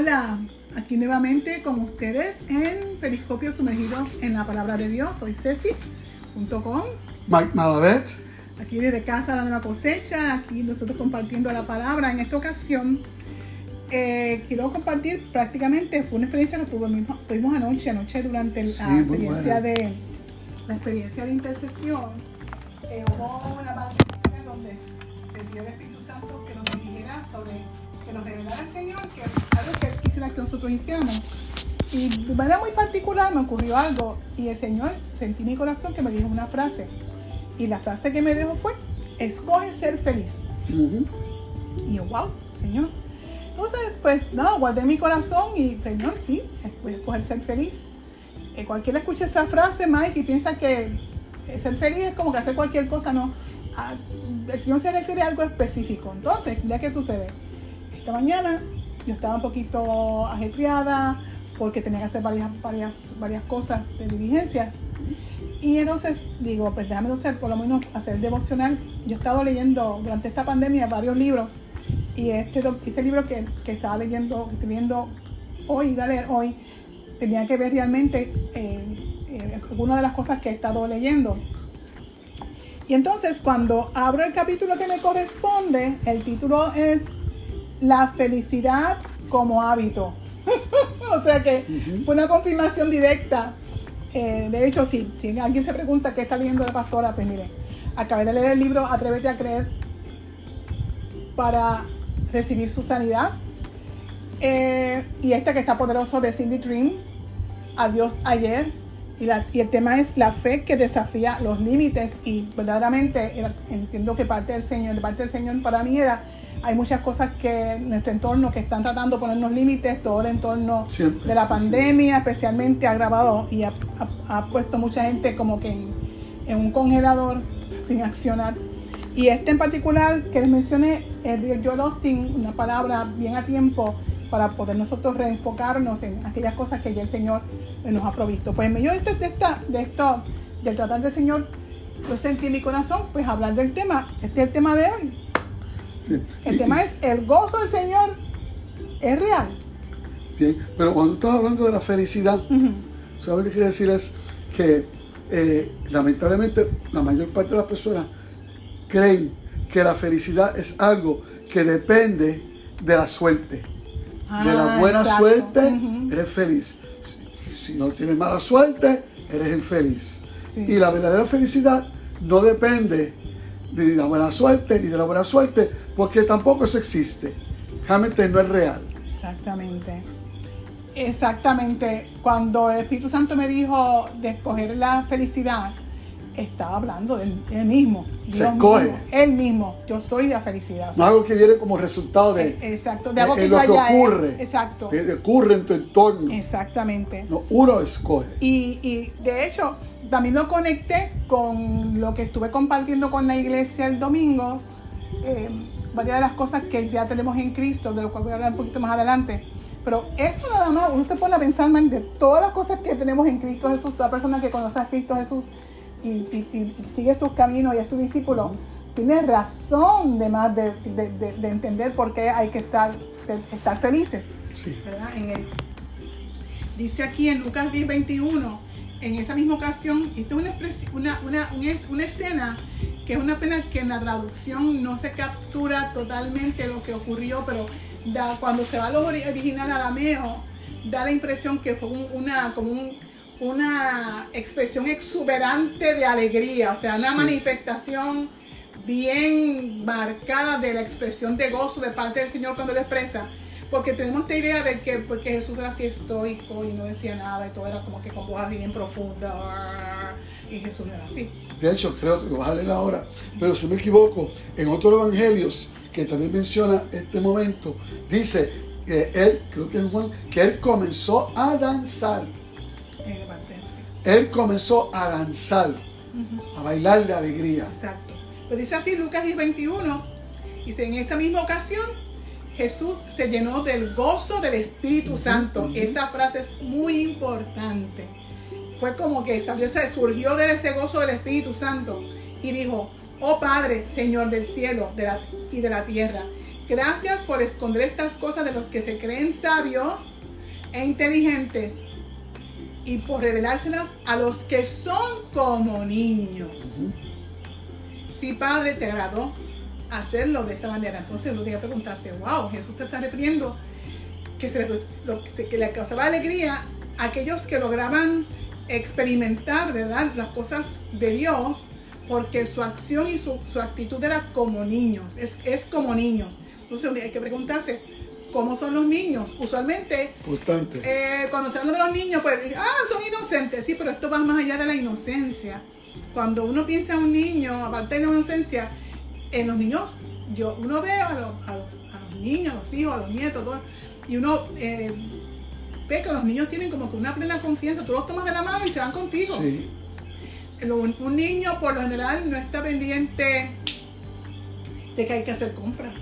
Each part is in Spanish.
Hola, aquí nuevamente con ustedes en Periscopio Sumergidos en la Palabra de Dios. Soy Ceci.com. Mike Malavet. Aquí desde casa la nueva cosecha, aquí nosotros compartiendo la palabra. En esta ocasión eh, quiero compartir prácticamente fue una experiencia que tuvimos, tuvimos anoche, anoche durante Sí, la experiencia de la experiencia de intercesión. eh, hubo una parte que nos revelara el Señor, que algo que quisiera que nosotros hiciéramos. Y de manera muy particular me ocurrió algo y el Señor sentí en mi corazón que me dijo una frase. Y la frase que me dijo fue, escoge ser feliz. Y yo, wow, Señor. Entonces, pues nada, guardé mi corazón y, Señor, sí, voy a escoger ser feliz. Eh, cualquiera escucha esa frase, Mike, y piensa que eh, ser feliz es como que hacer cualquier cosa, no. Ah, el Señor se refiere a algo específico. Entonces, ya que sucede, mañana yo estaba un poquito ajetreada porque tenía que hacer varias, varias, varias cosas de diligencias. Y entonces digo, pues déjame entonces por lo menos hacer devocional. Yo he estado leyendo durante esta pandemia varios libros y este, este libro que, que estaba leyendo, que estoy viendo hoy, iba a leer hoy, tenía que ver realmente eh, eh, de las cosas que he estado leyendo. Y entonces cuando abro el capítulo que me corresponde, el título es La felicidad como hábito. o sea que fue una confirmación directa. Eh, de hecho, sí, si alguien se pregunta qué está leyendo la pastora, pues mire, acabé de leer el libro Atrévete a creer para recibir su sanidad. Eh, y este que está poderoso de Cindy Dream, Adiós ayer. Y, la- y el tema es la fe que desafía los límites. Y verdaderamente era- entiendo que parte del Señor, de parte del Señor para mí era, hay muchas cosas que en nuestro entorno que están tratando de ponernos límites, todo el entorno Siempre, de la sí, sí. pandemia especialmente ha agravado y ha, ha- ha puesto mucha gente como que en, en un congelador sin accionar. Y este en particular que les mencioné es de Joel Austin, una palabra bien a tiempo para poder nosotros reenfocarnos en aquellas cosas que ya el Señor nos ha provisto. Pues en medio de, este- de, esta, de esto, del tratar del Señor, yo sentí en mi corazón, pues hablar del tema. Este es el tema de hoy. Sí. El Y- tema es el gozo del Señor es real. Bien, pero cuando estás hablando de la felicidad, Ujú. ¿sabes lo que quiere decir? Es que eh, lamentablemente la mayor parte de las personas creen que la felicidad es algo que depende de la suerte. de la Ah, buena exacto. suerte, eres feliz. Si, si no tienes mala suerte, eres infeliz. Sí. Y la verdadera felicidad no depende ni de la buena suerte ni de la buena suerte, porque tampoco eso existe. Realmente no es real. Exactamente. Exactamente. Cuando el Espíritu Santo me dijo de escoger la felicidad, estaba hablando de él mismo. Dios escoge. mismo, él mismo. Yo soy la felicidad. o No algo que viene como resultado de, eh, exacto. De algo de que lo yo que ocurre. Exacto. de- de ocurre en tu entorno. Exactamente. No, uno escoge. Y, y, de hecho, también lo conecté con lo que estuve compartiendo con la iglesia el domingo. eh, varias de las cosas que ya tenemos en Cristo, de lo cual voy a hablar un poquito más adelante. Pero eso nada más, se pone a pensar, man, de todas las cosas que tenemos en Cristo Jesús, toda persona que conoce a Cristo Jesús y, y- y sigue sus caminos y es su discípulo, tiene razón de más de, de- de- de entender por qué hay que estar, estar felices. Sí. ¿verdad? En el- dice aquí en Lucas 10, 21, en esa misma ocasión, esto es una, una, una, un es- una escena que es una pena que en la traducción no se captura totalmente lo que ocurrió, pero da- cuando se va a lo ori- original arameo, da la impresión que fue un- una, como un- una expresión exuberante de alegría, o sea, una Sí. manifestación bien marcada de la expresión de gozo de parte del Señor cuando lo expresa. Porque tenemos esta idea de que porque Jesús era así estoico y no decía nada y todo era como que con voz así bien profunda. Y Jesús no era así. De hecho, creo que lo vas a leer ahora. Pero si me equivoco, en otros evangelios que también menciona este momento, dice que él, creo que es Juan, que él comenzó a danzar. Él comenzó a danzar, a bailar de alegría. Exacto. Lo dice así Lucas 10, 21. Dice, en esa misma ocasión, Jesús se llenó del gozo del Espíritu Santo. Esa frase es muy importante. Fue como que salió, se surgió de ese gozo del Espíritu Santo y dijo, oh Padre, Señor del cielo de la- y de la tierra, Gracias por esconder estas cosas de los que se creen sabios e inteligentes y por revelárselas a los que son como niños. Sí, Padre, te agradó hacerlo de esa manera. Entonces uno tiene que preguntarse, wow, Jesús te está refiriendo que, se, lo, que le causaba alegría a aquellos que lograban experimentar, ¿verdad? Las cosas de Dios, porque su acción y su, actitud era como niños, es, es como niños. Entonces hay que preguntarse, ¿cómo son los niños? Usualmente, eh, cuando se habla de los niños, pues, ah, son inocentes, sí, pero esto va más allá de la inocencia. Cuando uno piensa en un niño, aparte de la inocencia, en los niños, yo, uno ve a los, a los, a los niños, a los hijos, a los nietos, todo, y uno eh, ve que los niños tienen como que una plena confianza, tú los tomas de la mano y se van contigo. Sí. Un niño por lo general no está pendiente de que hay que hacer compras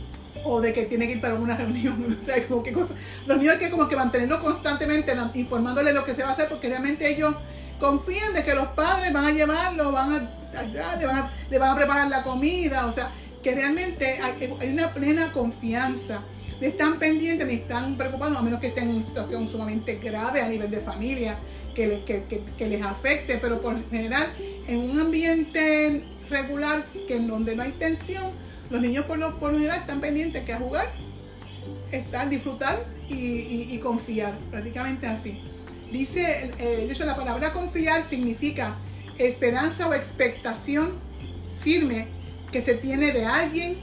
o de que tiene que ir para una reunión, como qué cosa. Los niños hay que como que mantenerlo constantemente informándole lo que se va a hacer porque realmente ellos confían de que los padres van a llevarlo, van a, le, van a le preparar la comida, o sea, que realmente hay, una plena confianza. Están pendientes ni están preocupados, a menos que estén en una situación sumamente grave a nivel de familia, que, que, que, que les afecte, pero por general, en un ambiente regular, que en donde no hay tensión, los niños por lo, por general están pendientes que a jugar, estar, disfrutar y, confiar, prácticamente así. Dice, eh, de hecho, la palabra confiar significa esperanza o expectación firme que se tiene de alguien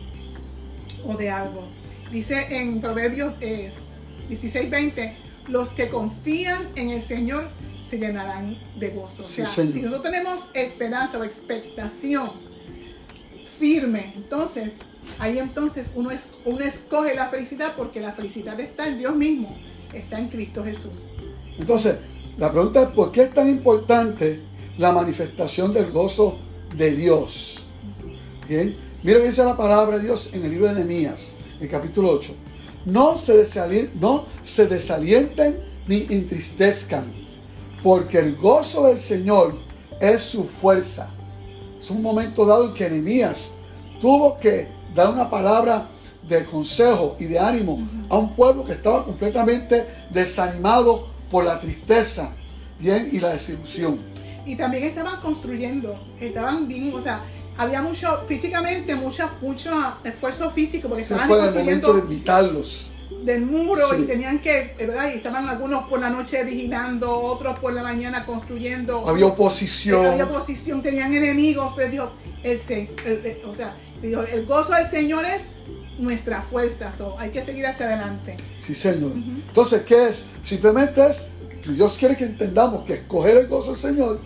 o de algo. Dice en Proverbios 16:20, los que confían en el Señor se llenarán de gozo. O sea, si nosotros tenemos esperanza o expectación firme. Entonces, ahí entonces uno, es, uno escoge la felicidad porque la felicidad está en Dios mismo, está en Cristo Jesús. Entonces, la pregunta es, ¿por qué es tan importante la manifestación del gozo de Dios? Bien, mira que dice la palabra de Dios en el libro de Nehemías, el capítulo 8. No se, no se desalienten ni entristezcan, porque el gozo del Señor es su fuerza. Es un momento dado en que Nehemías tuvo que dar una palabra de consejo y de ánimo a un pueblo que estaba completamente desanimado por la tristeza bien, y la desilusión. Y también estaban construyendo, estaban bien, o sea, había mucho, físicamente, mucho, mucho esfuerzo físico, porque estaban fue el momento de invitarlos del muro y tenían que, ¿verdad? Y estaban algunos por la noche vigilando, otros por la mañana construyendo. Había oposición. Había oposición, tenían enemigos, pero dijo, el, o sea, dijo, el gozo del Señor es nuestra fuerza, so, hay que seguir hacia adelante. Sí, Señor. Entonces, ¿qué es? Simplemente es, Dios quiere que entendamos que escoger el gozo del Señor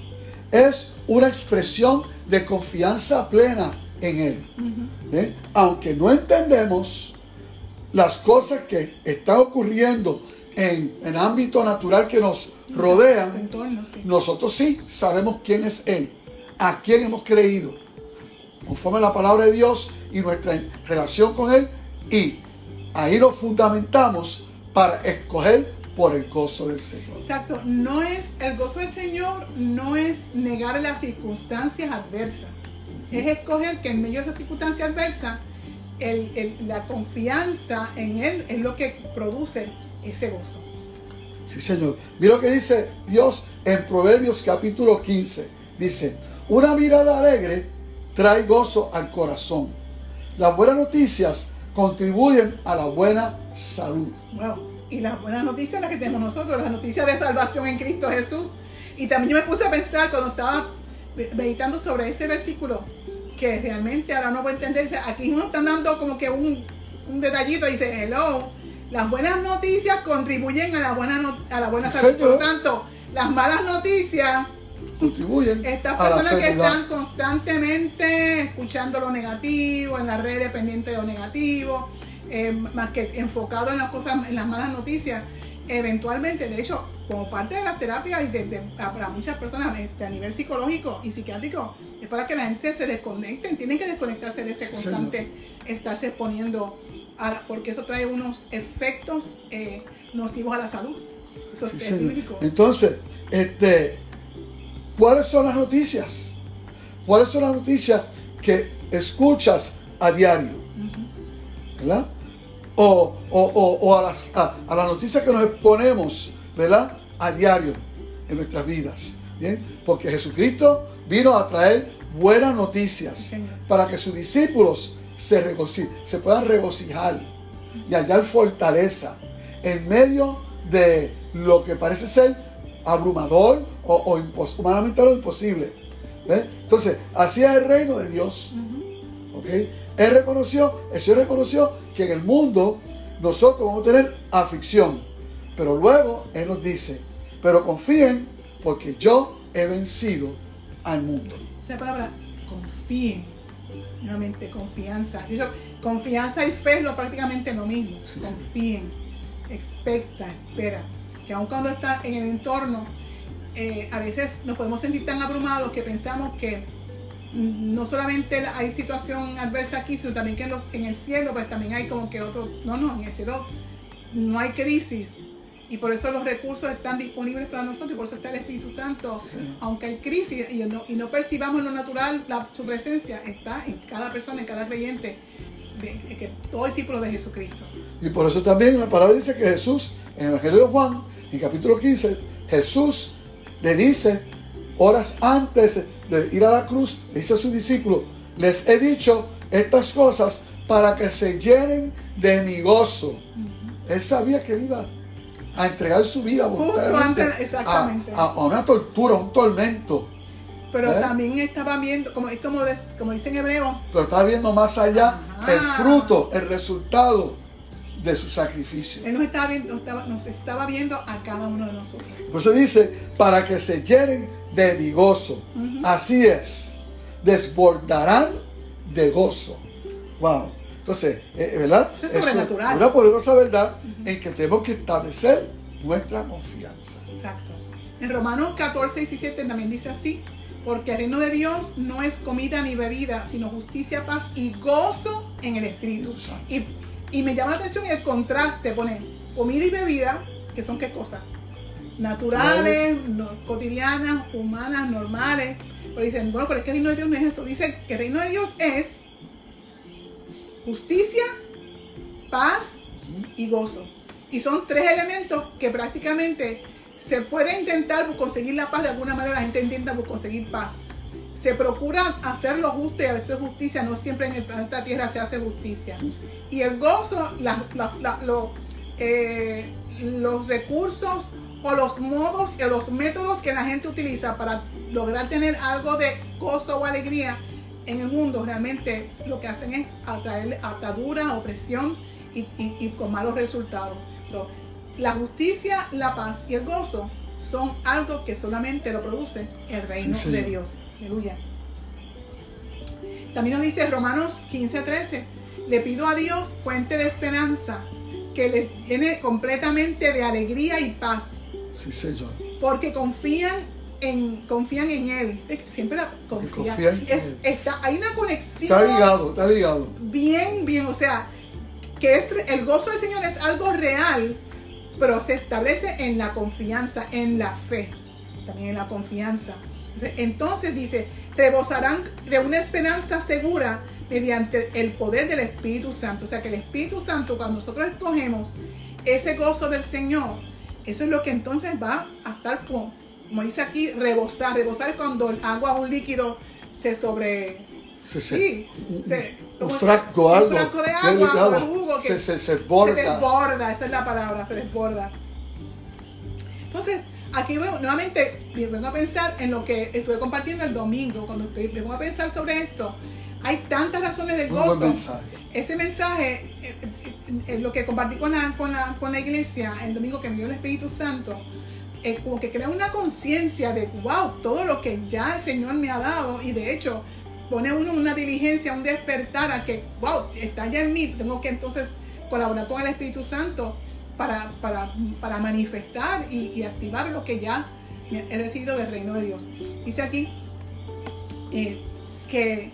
es una expresión de confianza plena en Él. ¿Eh? Aunque no entendemos las cosas que están ocurriendo en el ámbito natural que nos rodean, nosotros sí sabemos quién es Él, a quién hemos creído, conforme a la palabra de Dios y nuestra relación con Él, y ahí lo fundamentamos para escoger por el gozo del Señor. Exacto, no es el gozo del Señor, no es negar las circunstancias adversas, es escoger que en medio de esas circunstancias adversas la confianza en Él es lo que produce ese gozo. Sí, Señor. Mira lo que dice Dios en Proverbios capítulo 15. Dice, una mirada alegre trae gozo al corazón. Las buenas noticias contribuyen a la buena salud. Wow. Y las buenas noticias las que tenemos nosotros, las noticias de salvación en Cristo Jesús. Y también yo me puse a pensar cuando estaba meditando sobre ese versículo, que realmente ahora no puede entender. Aquí uno está dando como que un, un detallito, dice, hello, las buenas noticias contribuyen a la buena, a la buena salud. Por lo tanto, las malas noticias contribuyen. Estas personas que están constantemente escuchando lo negativo, en las redes pendientes de lo negativo, eh, más que enfocado en las cosas, en las malas noticias, eventualmente, de hecho, como parte de la terapia y de, para muchas personas a nivel psicológico y psiquiátrico, es para que la gente se desconecten, tienen que desconectarse de ese constante estarse exponiendo, a porque eso trae unos efectos eh, nocivos a la salud. Eso es Entonces, este, ¿cuáles son las noticias? ¿Cuáles son las noticias que escuchas a diario? ¿Verdad? o, o, o, o a, las, a, a las noticias que nos exponemos, ¿verdad? A diario en nuestras vidas. ¿Bien? Porque Jesucristo vino a traer buenas noticias para que sus discípulos se, regoci- se puedan regocijar y hallar fortaleza en medio de lo que parece ser abrumador o, humanamente lo imposible. Entonces, así es el reino de Dios. ¿ok? Él reconoció, el Señor reconoció que en el mundo nosotros vamos a tener aflicción. Pero luego Él nos dice, pero confíen porque yo he vencido al mundo. Esa palabra, confíen. Nuevamente, confianza. Yo, confianza y fe es lo, prácticamente lo mismo. Sí, sí. confíen, expecta, espera. Que aun cuando está en el entorno, eh, a veces nos podemos sentir tan abrumados que pensamos que no solamente hay situación adversa aquí, sino también que en, los, en el cielo, pues también hay como que otro. No, no, en el cielo no hay crisis. Y por eso los recursos están disponibles para nosotros y por eso está el Espíritu Santo. Sí. Aunque hay crisis y no, y no percibamos lo natural, la- su presencia está en cada persona, en cada creyente, de, de que todo discípulo de Jesucristo. Y por eso también la palabra dice que Jesús, en el Evangelio de Juan, en capítulo 15, Jesús le dice, horas antes de ir a la cruz, le dice a sus discípulos, les he dicho estas cosas para que se llenen de mi gozo. Él sabía que él iba a entregar su vida voluntariamente antes, a, a- a una tortura, a un tormento. Pero ¿Eh? también estaba viendo, como, es como, des- como dice en hebreo, Pero estaba viendo más allá Ajá. el fruto, el resultado de su sacrificio. Él nos estaba viendo, estaba- nos estaba viendo a cada uno de nosotros. Por eso dice, para que se llenen de mi gozo. Así es, desbordarán de gozo. Wow. Entonces, eh, ¿verdad? Eso es sobrenatural. una poderosa verdad en que tenemos que establecer nuestra confianza. Exacto. En Romanos 14, 17 también dice así, porque el reino de Dios no es comida ni bebida, sino justicia, paz y gozo en el Espíritu. Y, y me llama la atención el contraste, pone comida y bebida, que son qué cosas? Naturales, no- cotidianas, humanas, normales. Pero dicen, bueno, pero es que el reino de Dios no es eso. Dice que el reino de Dios es justicia, paz y gozo. Y son tres elementos que prácticamente se puede intentar conseguir la paz de alguna manera, la gente intenta conseguir paz. Se procura hacer lo justo y hacer justicia, no siempre en el planeta Tierra se hace justicia. Y el gozo, eh, los recursos o los modos o los métodos que la gente utiliza para lograr tener algo de gozo o alegría en el mundo, realmente lo que hacen es atraer atadura, opresión y, y- y con malos resultados. So, la justicia, la paz y el gozo son algo que solamente lo produce el reino Sí, de. Dios. Aleluya. También nos dice Romanos 15, 13, le pido a Dios, fuente de esperanza, que les llene completamente de alegría y paz, Sí, Señor. porque confían en, confían en Él. Siempre la confían. Es- está, hay una conexión Está ligado, está ligado. bien, bien, o sea, que es, el gozo del Señor es algo real, pero se establece en la confianza, en la fe, también en la confianza. Entonces, entonces dice, rebosarán de una esperanza segura mediante el poder del Espíritu Santo. O sea, que el Espíritu Santo, cuando nosotros escogemos ese gozo del Señor, eso es lo que entonces va a estar como, como dice aquí, rebosar. Rebosar es cuando el agua o un líquido se sobre... Se- se- sí, un- se- un frasco, un algo, frasco de agua, jugo que se- se- se se desborda. desborda, esa es la palabra, se desborda. Entonces, aquí voy- nuevamente vengo a pensar en lo que estuve compartiendo el domingo, cuando estoy, vengo a pensar sobre esto. Hay tantas razones de Muy buen gozo. mensaje. Ese mensaje, eh, eh, eh, lo que compartí con la, con, la, con la iglesia el domingo que me dio el Espíritu Santo, eh, como que crea una conciencia de, wow, todo lo que ya el Señor me ha dado y de hecho pone uno una diligencia, un despertar a que, wow, está ya en mí, tengo que entonces colaborar con el Espíritu Santo para, para, para manifestar y, activar lo que ya he recibido del reino de Dios. Dice aquí eh, que,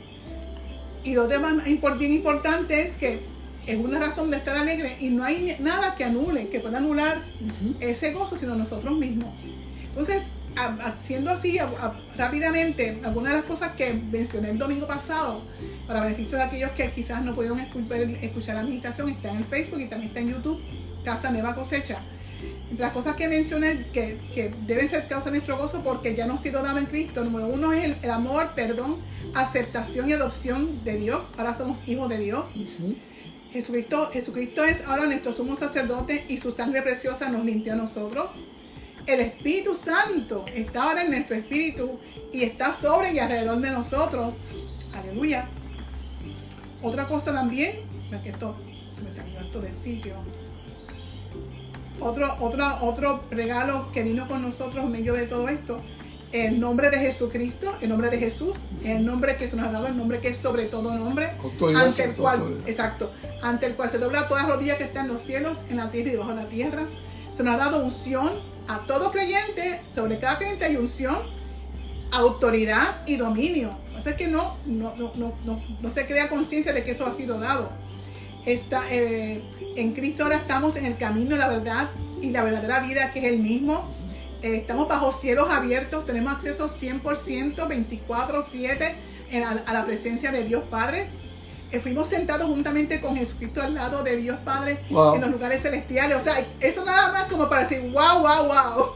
y lo demás bien importante es que es una razón de estar alegre y no hay nada que anule, que pueda anular Ujú. ese gozo, sino nosotros mismos. Entonces, haciendo así rápidamente algunas de las cosas que mencioné el domingo pasado, para beneficio de aquellos que quizás no pudieron escuchar la meditación, está en Facebook y también está en YouTube, Casa Nueva Cosecha. Entre las cosas que mencioné que, que deben ser causa de nuestro gozo porque ya nos ha sido dado en Cristo, número uno es el, amor, perdón, aceptación y adopción de Dios. Ahora somos hijos de Dios. Jesucristo, Jesucristo es ahora nuestro sumo sacerdote y su sangre preciosa nos limpió a nosotros. El Espíritu Santo está ahora en nuestro espíritu y está sobre y alrededor de nosotros. Aleluya. Otra cosa también, porque esto me salió esto de sitio. Otro, otro, otro regalo que vino con nosotros en medio de todo esto, el nombre de Jesucristo, el nombre de Jesús, el nombre que se nos ha dado, el nombre que es sobre todo nombre, ante el cual, exacto, ante el cual se dobla todas las rodillas que están en los cielos, en la tierra y debajo de la tierra. Se nos ha dado unción a todo creyente, sobre cada creyente hay unción, autoridad y dominio. O sea que no, no, no, se crea conciencia de que eso ha sido dado. Está, eh, en Cristo ahora estamos en el camino de la verdad y la verdadera vida que es el mismo. Eh, estamos bajo cielos abiertos, tenemos acceso 100%, 24/7 a la presencia de Dios Padre fuimos sentados juntamente con Jesucristo al lado de Dios Padre en los lugares celestiales. O sea, eso nada más como para decir, wow, wow, wow.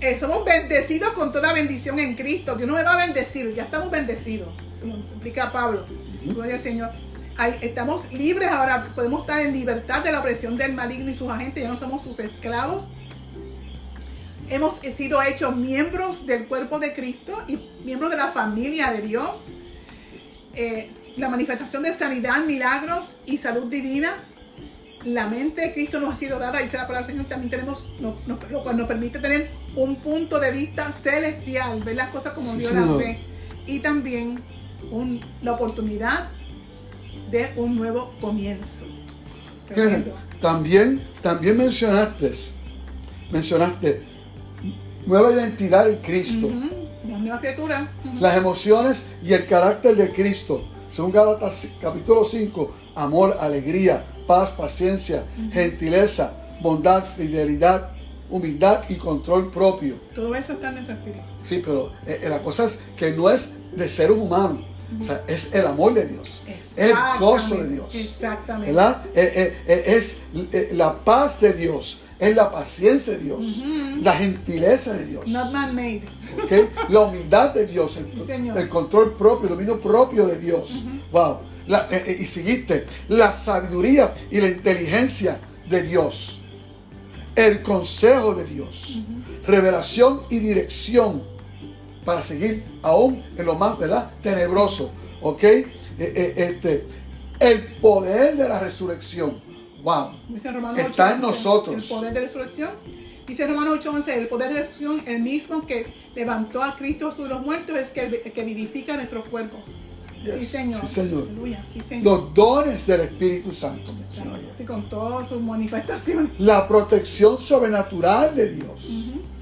Eh, somos bendecidos con toda bendición en Cristo. Dios no me va a bendecir, ya estamos bendecidos, como explica Pablo. Gloria al Señor. estamos libres ahora, podemos estar en libertad de la opresión del maligno y sus agentes, ya no somos sus esclavos. Hemos sido hechos miembros del cuerpo de Cristo y miembros de la familia de Dios. Eh, la manifestación de sanidad, milagros y salud divina. La mente de Cristo nos ha sido dada, dice la palabra del Señor, también tenemos, lo cual nos permite tener un punto de vista celestial, ver las cosas como Dios las ve. Y también la oportunidad de un nuevo comienzo. También, también mencionaste, mencionaste nueva identidad en Cristo. nueva criatura. Las emociones y el carácter de Cristo según Gálatas capítulo 5, amor, alegría, paz, paciencia, gentileza, bondad, fidelidad, humildad y control propio. Todo eso está en nuestro espíritu. Sí, pero eh, eh, la cosa es que no es de ser humano. O sea, es el amor de Dios. El gozo de Dios. Exactamente. ¿verdad? Eh, es la paz de Dios es la paciencia de Dios, la gentileza de Dios. Not. La humildad de Dios, el, control propio, el dominio propio de Dios. Wow. Eh, eh, y seguiste, la sabiduría y la inteligencia de Dios, el consejo de Dios, revelación y dirección para seguir aún en lo más ¿verdad? tenebroso. ¿Ok? Eh, este, el poder de la resurrección Wow. Está en nosotros. El poder de resurrección. Dice Romanos 8:11, el poder de resurrección, el mismo que levantó a Cristo sobre los muertos, es que, que vivifica nuestros cuerpos. Sí, señor. Sí, señor. Los dones del Espíritu Santo. Y con todas sus manifestaciones. La protección sobrenatural de Dios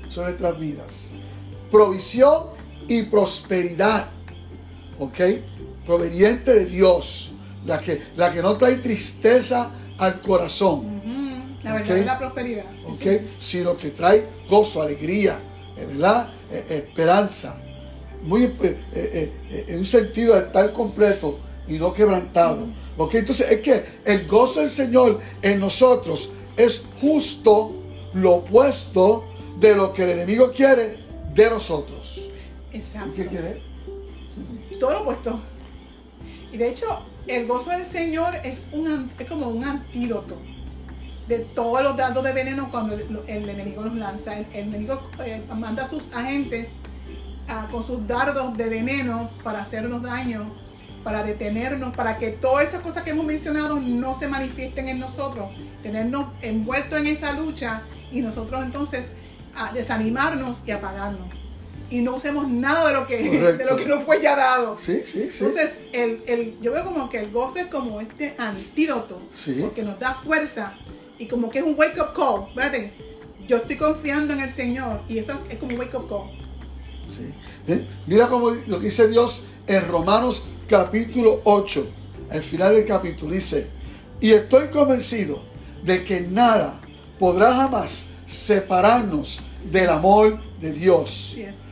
sobre nuestras vidas. Provisión y prosperidad. ¿Ok? Proveniente de Dios. La que, la que no trae tristeza al corazón. La verdad es la prosperidad. Sino que trae gozo, alegría, eh, ¿verdad? Eh, eh, esperanza. Muy en un sentido de estar completo y no quebrantado. Entonces es que el gozo del Señor en nosotros es justo lo opuesto de lo que el enemigo quiere de nosotros. Exacto. ¿Y qué quiere? Todo lo opuesto. Y de hecho, el gozo del Señor es, un, como un antídoto de todos los dardos de veneno cuando el, enemigo los lanza. El, enemigo eh, manda a sus agentes ah, con sus dardos de veneno para hacernos daño, para detenernos, para que todas esas cosas que hemos mencionado no se manifiesten en nosotros, tenernos envueltos en esa lucha y nosotros entonces ah, desanimarnos y apagarnos y no usemos nada de lo que, de lo que nos fue ya dado. Sí, sí, sí. Entonces, el, el, yo veo como que el gozo es como este antídoto, porque nos da fuerza y como que es un wake up call. Espérate, yo estoy confiando en el Señor y eso es como un wake up call. Sí. Mira como lo que dice Dios en Romanos capítulo 8, al final del capítulo, dice, y estoy convencido de que nada podrá jamás separarnos del amor de Dios. Es.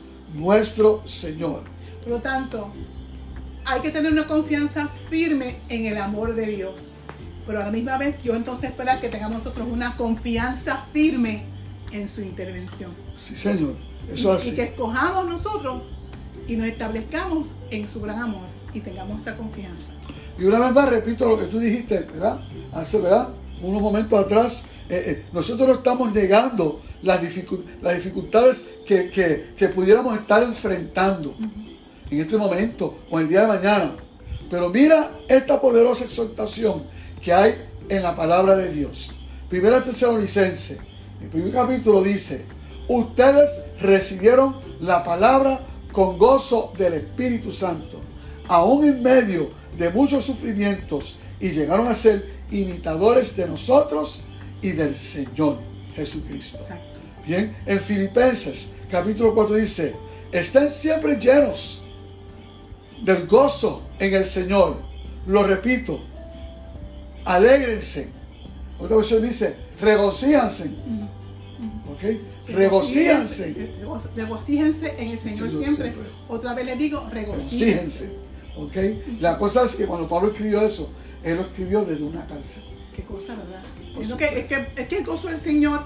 nuestro Señor. Por lo tanto, hay que tener una confianza firme en el amor de Dios. Pero a la misma vez, yo entonces espero que tengamos nosotros una confianza firme en su intervención. Sí, Señor. Eso y, así. y que escojamos nosotros y nos establezcamos en su gran amor y tengamos esa confianza. Y una vez más repito lo que tú dijiste, ¿verdad? Hace, ¿verdad? Unos momentos atrás, eh, eh, nosotros no estamos negando las, dificu- las dificultades que pudiéramos estar enfrentando en este momento o el día de mañana. Pero mira esta poderosa exhortación que hay en la palabra de Dios. Primera Tesalonicense, el primer capítulo dice, ustedes recibieron la palabra con gozo del Espíritu Santo, aún en medio de muchos sufrimientos, y llegaron a ser imitadores de nosotros y del Señor Jesucristo. Exacto. Bien, en Filipenses capítulo 4 dice, estén siempre llenos del gozo en el Señor. Lo repito, alégrense. Otra versión dice, regocíjanse. ¿Ok? Regocíjanse. Rego- Regocíjense en el Señor Señor siempre. siempre. Otra vez les digo, regocíjense. Regocíjense. La cosa es que cuando Pablo escribió eso, él lo escribió desde una cárcel. Qué cosa, ¿verdad? Es, lo que, es, que, es que el gozo del Señor,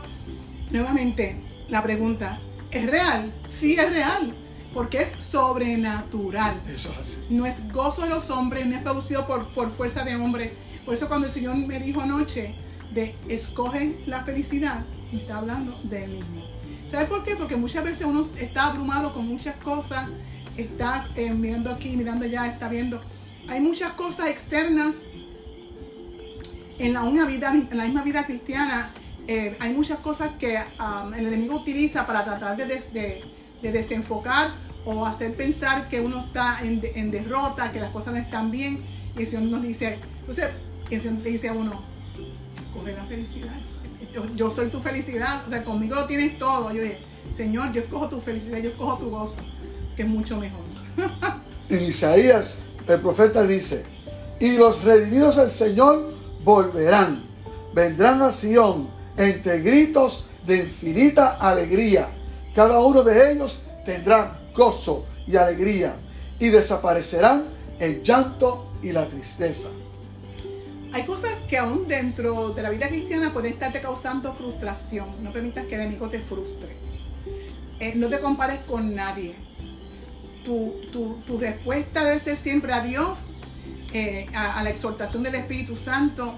nuevamente, la pregunta, ¿es real? Sí es real, porque es sobrenatural. Eso es así. No es gozo de los hombres, no es producido por, por fuerza de hombre. Por eso cuando el Señor me dijo anoche de escoge la felicidad, me está hablando de él mismo. ¿Sabe por qué? Porque muchas veces uno está abrumado con muchas cosas, está eh, mirando aquí, mirando allá, está viendo. Hay muchas cosas externas en la, una vida, en la misma vida cristiana. eh, hay muchas cosas que um, el enemigo utiliza para tratar de, des- de- de desenfocar o hacer pensar que uno está en, en derrota, que las cosas no están bien. Y el Señor nos dice, entonces, el Señor le dice a uno, coge la felicidad. Yo, soy tu felicidad, o sea, conmigo lo tienes todo. Yo dije, Señor, yo escojo tu felicidad, yo escojo tu gozo, que es mucho mejor. En Isaías, el profeta dice, y los redimidos del Señor volverán, vendrán a Sión entre gritos de infinita alegría. Cada uno de ellos tendrá gozo y alegría y desaparecerán el llanto y la tristeza. Hay cosas que aún dentro de la vida cristiana pueden estarte causando frustración. No permitas que el enemigo te frustre. Eh, no te compares con nadie. Tu, tu- tu respuesta debe ser siempre a Dios, eh, a, a la exhortación del Espíritu Santo.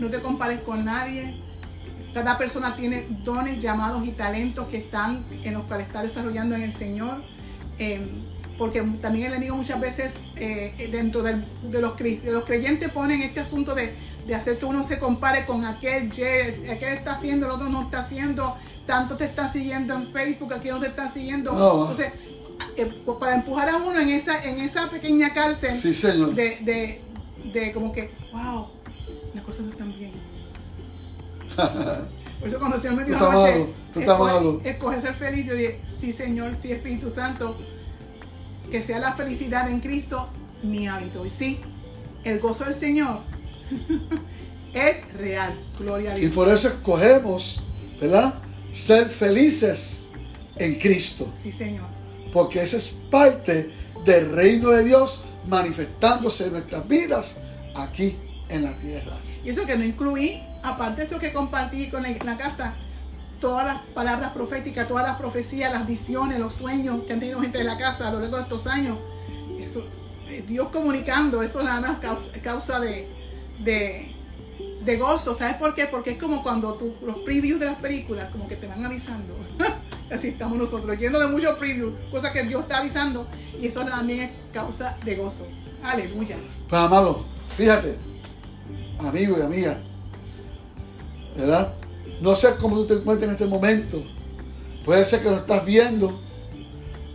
No te compares con nadie. Cada persona tiene dones, llamados y talentos que están en los cuales está desarrollando en el Señor. Eh, porque también el enemigo muchas veces eh, dentro del- de, los, de los creyentes ponen este asunto de, de hacer que uno se compare con aquel, ye- aquel está haciendo, el otro no está haciendo, tanto te está siguiendo en Facebook, aquí no te está siguiendo. No. Entonces, eh, para empujar a uno en esa, en esa pequeña cárcel Sí, Señor. de, de, de como que, wow, las cosas no están bien. Por eso cuando el Señor me dijo Tú estás anoche, malo, tú estás escoge- malo. escoge ser feliz, yo dije, sí Señor, sí Espíritu Santo, que sea la felicidad en Cristo mi hábito. Y sí, el gozo del Señor es real, gloria a Y Dios. por eso escogemos, ¿verdad? Ser felices en Cristo. Sí Señor. Porque esa es parte del reino de Dios manifestándose en nuestras vidas aquí en la tierra. Y eso que no incluí, aparte de esto que compartí con la, casa, todas las palabras proféticas, todas las profecías, las visiones, los sueños que han tenido gente de la casa a lo largo de estos años. Eso, eh, Dios comunicando, eso nada más causa, de, gozo. ¿Sabes por qué? Porque es como cuando los previews de las películas, como que te van avisando. Así estamos nosotros, llenos de muchos previews, cosas que Dios está avisando. Y eso también es causa de gozo. Aleluya. Pues amado, fíjate, amigo y amiga, ¿verdad? No sé cómo tú te encuentras en este momento, Puede ser que lo estás viendo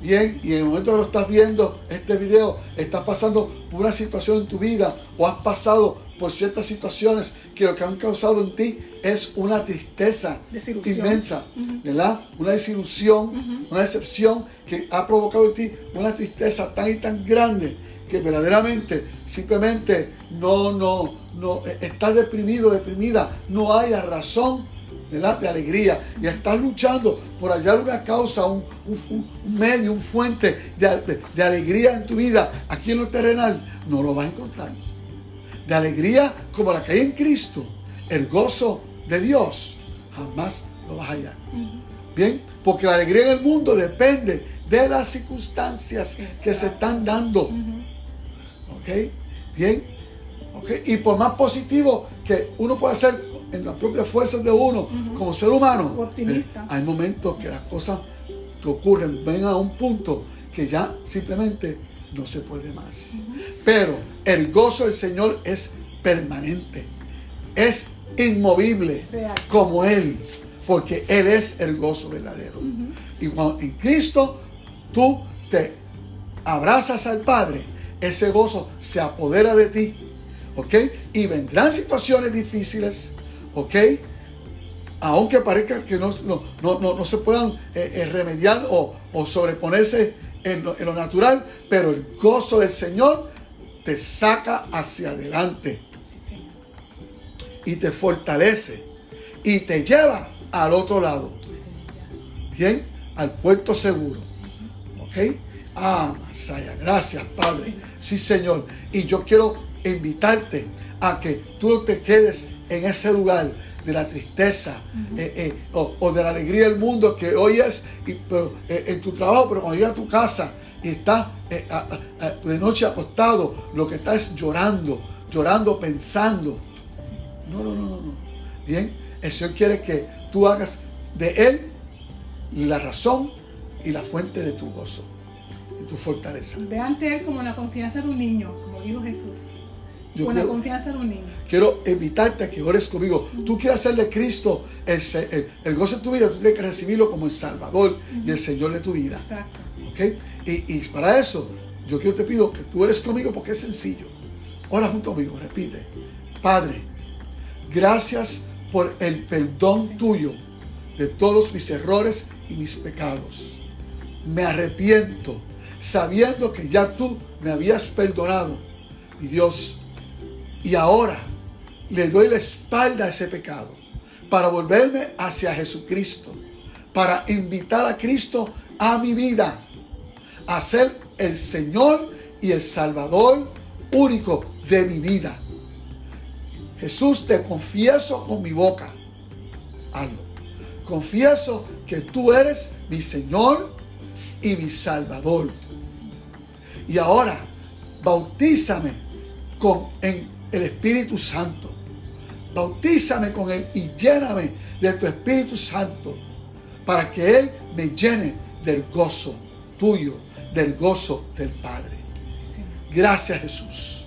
bien y en el momento que lo estás viendo este video, estás pasando por una situación en tu vida o has pasado por ciertas situaciones que lo que han causado en ti es una tristeza inmensa, ¿verdad? Una desilusión, una decepción que ha provocado en ti una tristeza tan y tan grande que verdaderamente simplemente no, no, no, eh, estás deprimido, deprimida, no haya razón de alegría. Y estás luchando por hallar una causa, un, medio, un fuente de, de, alegría en tu vida aquí en lo terrenal, no lo vas a encontrar. De alegría como la que hay en Cristo, el gozo de Dios, jamás lo vas a hallar. Bien, porque la alegría en el mundo depende de las circunstancias que se están dando. ¿Ok? Bien. ¿Ok? Y por más positivo que uno pueda ser en las propias fuerzas de uno como ser humano, Optimista. Eh, hay momentos que las cosas que ocurren ven a un punto que ya simplemente no se puede más. Pero el gozo del Señor es permanente, es inmovible como Él, porque Él es el gozo verdadero. Y cuando en Cristo tú te abrazas al Padre, ese gozo se apodera de ti. ¿Ok? Y vendrán situaciones difíciles, ¿ok? Aunque parezca que no, no, se puedan eh, eh, remediar o, sobreponerse en lo, natural, pero el gozo del Señor te saca hacia adelante y te fortalece y te lleva al otro lado. Bien, al puerto seguro. ¿Ok? Ah, Masaya, gracias, Padre. Sí, Señor. Y yo quiero invitarte a que tú no te quedes en ese lugar de la tristeza eh, eh, o, de la alegría del mundo que hoy es pero, eh, en tu trabajo, pero cuando llegas a tu casa y estás de noche acostado, lo que estás es llorando, llorando, pensando. No, no, no, no, no. Bien, el Señor quiere que tú hagas de Él la razón y la fuente de tu gozo y tu fortaleza. Ve ante Él como la confianza de un niño, como dijo Jesús con la confianza de un niño. Quiero invitarte a que ores conmigo. Tú quieres hacer de Cristo el, gozo de tu vida, tú tienes que recibirlo como el Salvador y el Señor de tu vida. Exacto. ¿Ok? Y, para eso, yo quiero te pido que tú eres conmigo porque es sencillo. Ora junto conmigo, repite. Padre, gracias por el perdón tuyo de todos mis errores y mis pecados. Me arrepiento sabiendo que ya tú me habías perdonado. Y Dios, y ahora le doy la espalda a ese pecado para volverme hacia Jesucristo, para invitar a Cristo a mi vida, a ser el Señor y el Salvador único de mi vida. Jesús, te confieso con mi boca. Hazlo. Confieso que tú eres mi Señor y mi Salvador. Y ahora, bautízame con, en el Espíritu Santo. Bautízame con Él y lléname de tu Espíritu Santo para que Él me llene del gozo tuyo, del gozo del Padre. Gracias Jesús.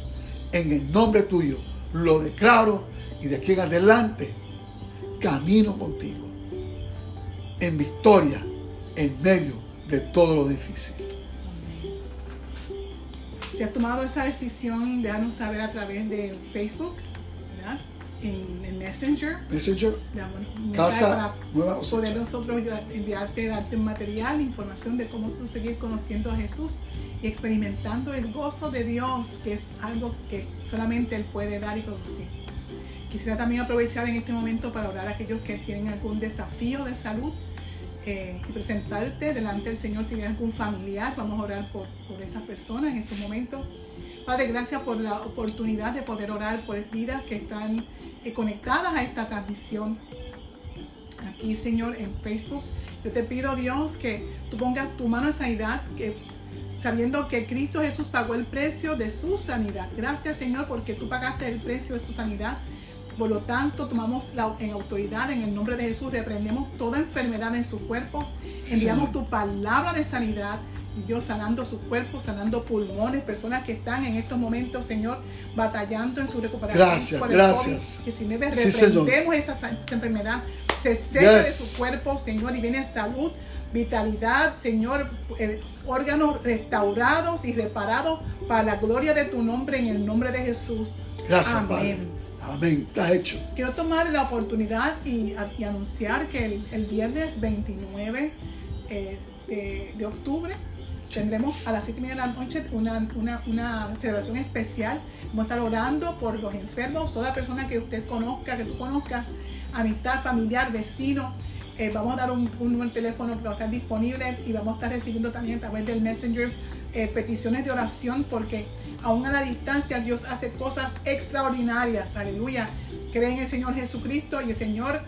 En el nombre tuyo lo declaro y de aquí en adelante camino contigo en victoria en medio de todo lo difícil si has tomado esa decisión de darnos saber a través de Facebook, ¿verdad? En, el Messenger. Messenger. Casa para poder nosotros enviarte, darte un material, información de cómo tú seguir conociendo a Jesús y experimentando el gozo de Dios, que es algo que solamente Él puede dar y producir. Quisiera también aprovechar en este momento para orar a aquellos que tienen algún desafío de salud eh, y presentarte delante del Señor si tienes algún familiar. Vamos a orar por, por estas personas en estos momentos. Padre, gracias por la oportunidad de poder orar por vidas que están eh, conectadas a esta transmisión. Aquí, Señor, en Facebook. Yo te pido, Dios, que tú pongas tu mano de sanidad, que sabiendo que Cristo Jesús pagó el precio de su sanidad. Gracias, Señor, porque tú pagaste el precio de su sanidad por lo tanto, tomamos la, en autoridad en el nombre de Jesús, reprendemos toda enfermedad en sus cuerpos, enviamos tu palabra de sanidad. Y Dios sanando sus cuerpos, sanando pulmones, personas que están en estos momentos, Señor, batallando en su recuperación. Gracias, por el gracias. COVID, que si reprendemos esa, enfermedad, se seca de su cuerpo, Señor, y viene salud vitalidad, Señor, eh, órganos restaurados y reparados para la gloria de tu nombre en el nombre de Jesús. Gracias, Amén. Padre. Amén. Está hecho. Quiero tomar la oportunidad y, y anunciar que el, el viernes 29 eh, de, de octubre tendremos a las 7 y media de la noche una, una, una celebración especial. Vamos a estar orando por los enfermos, toda persona que usted conozca, que tú conozcas, amistad, familiar, vecino. Eh, vamos a dar un, un número de teléfono que va a estar disponible y vamos a estar recibiendo también a través del Messenger eh, peticiones de oración porque aún a la distancia Dios hace cosas extraordinarias. Aleluya. Cree en el Señor Jesucristo y el Señor,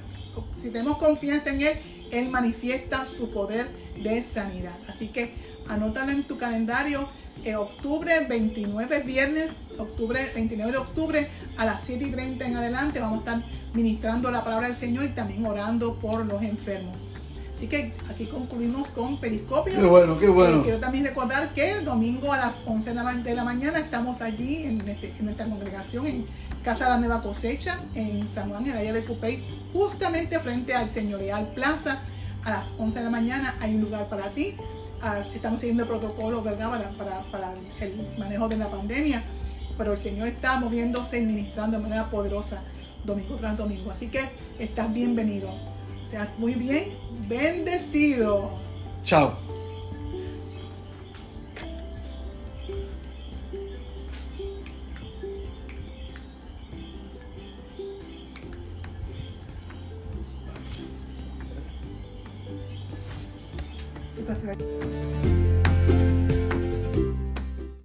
si tenemos confianza en Él, Él manifiesta su poder de sanidad. Así que anótalo en tu calendario. eh, octubre 29, viernes, octubre 29 de octubre a las 7 y 30 en adelante vamos a estar ministrando la palabra del Señor y también orando por los enfermos. Así que aquí concluimos con Periscopio. Qué bueno, qué bueno. Eh, quiero también recordar que el domingo a las 11 de la, mañana estamos allí en, este- en esta congregación en Casa de la Nueva Cosecha en San Juan, en la área de Cupey, justamente frente al Señorial Plaza. A las 11 de la mañana hay un lugar para ti. Ah, estamos siguiendo el protocolo ¿verdad? Para, para, para el manejo de la pandemia, pero el Señor está moviéndose y ministrando de manera poderosa domingo tras domingo. Así que estás bienvenido. Seas muy bien bendecido. Chao.